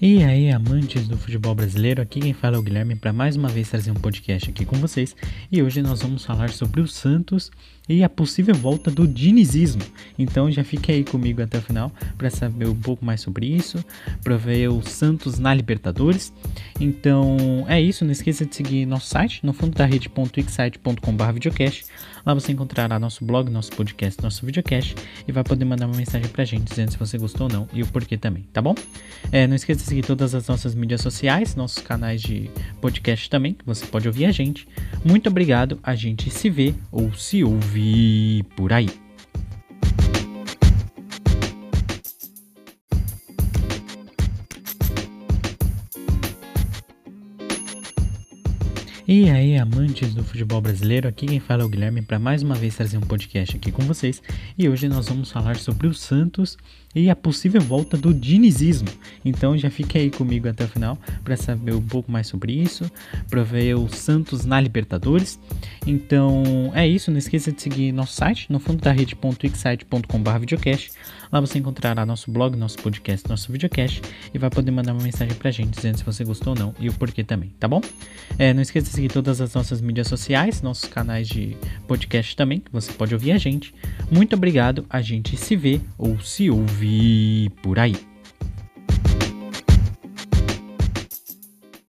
E aí, amantes do futebol brasileiro, aqui quem fala é o Guilherme para mais uma vez trazer um podcast aqui com vocês. E hoje nós vamos falar sobre o Santos e a possível volta do dinizismo. Então já fique aí comigo até o final para saber um pouco mais sobre isso, para ver o Santos na Libertadores. Então é isso, não esqueça de seguir nosso site, no fundo da rede.xsite.com.br videocast. Lá você encontrará nosso blog, nosso podcast, nosso videocast e vai poder mandar uma mensagem pra gente dizendo se você gostou ou não e o porquê também, tá bom? É, não esqueça seguir todas as nossas mídias sociais, nossos canais de podcast também, que você pode ouvir a gente. Muito obrigado, a gente se vê ou se ouve por aí. E aí, amantes do futebol brasileiro, aqui quem fala é o Guilherme para mais uma vez trazer um podcast aqui com vocês. E hoje nós vamos falar sobre o Santos e a possível volta do dinizismo. Então já fique aí comigo até o final para saber um pouco mais sobre isso, para ver o Santos na Libertadores. Então é isso, não esqueça de seguir nosso site, no fundo da rede.xsite.com.br videocast. Lá você encontrará nosso blog, nosso podcast, nosso videocast e vai poder mandar uma mensagem pra gente dizendo se você gostou ou não e o porquê também, tá bom? É, não esqueça de seguir todas as nossas mídias sociais, nossos canais de podcast também, que você pode ouvir a gente. Muito obrigado, a gente se vê ou se ouve por aí.